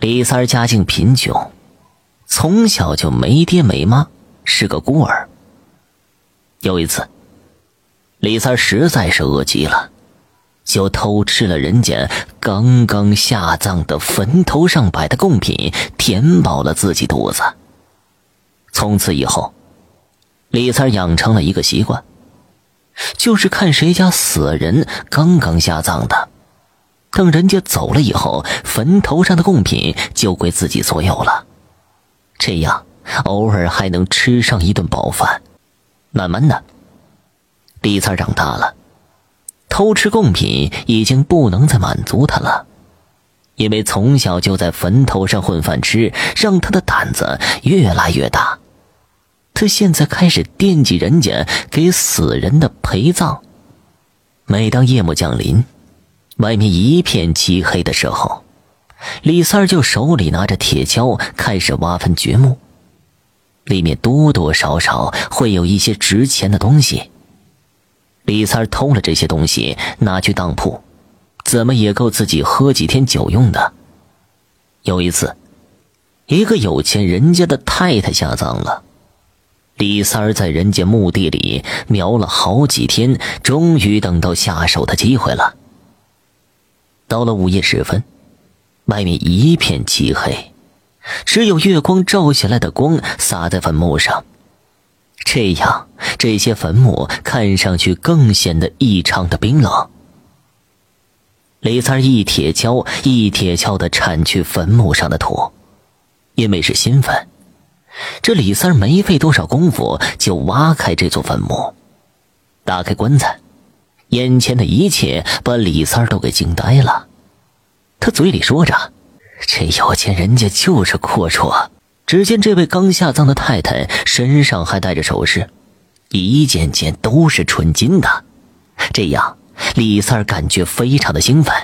李三儿家境贫穷，从小就没爹没妈，是个孤儿。有一次，李三实在是饿极了，就偷吃了人家刚刚下葬的坟头上摆的贡品，填饱了自己肚子。从此以后，李三养成了一个习惯，就是看谁家死人刚刚下葬的。等人家走了以后，坟头上的贡品就归自己所有了。这样，偶尔还能吃上一顿饱饭。慢慢的，李三长大了，偷吃贡品已经不能再满足他了，因为从小就在坟头上混饭吃，让他的胆子越来越大。他现在开始惦记人家给死人的陪葬。每当夜幕降临。外面一片漆黑的时候，李三就手里拿着铁锹开始挖坟掘墓，里面多多少少会有一些值钱的东西。李三偷了这些东西拿去当铺，怎么也够自己喝几天酒用的。有一次，一个有钱人家的太太下葬了，李三在人家墓地里瞄了好几天，终于等到下手的机会了。到了午夜时分，外面一片漆黑，只有月光照下来的光洒在坟墓上，这样这些坟墓看上去更显得异常的冰冷。李三一铁锹一铁锹的铲去坟墓上的土，因为是新坟，这李三没费多少功夫就挖开这座坟墓，打开棺材。眼前的一切把李三儿都给惊呆了，他嘴里说着：“这有钱人家就是阔绰。”只见这位刚下葬的太太身上还带着首饰，一件件都是纯金的。这样，李三儿感觉非常的兴奋，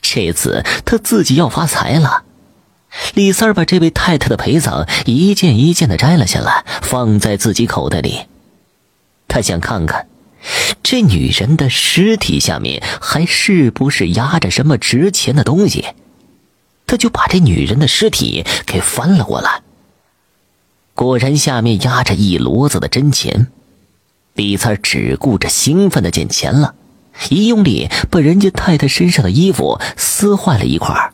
这次他自己要发财了。李三儿把这位太太的陪葬一件一件的摘了下来，放在自己口袋里，他想看看。这女人的尸体下面还是不是压着什么值钱的东西？他就把这女人的尸体给翻了过来。果然，下面压着一摞子的真钱。李三只顾着兴奋的捡钱了，一用力把人家太太身上的衣服撕坏了一块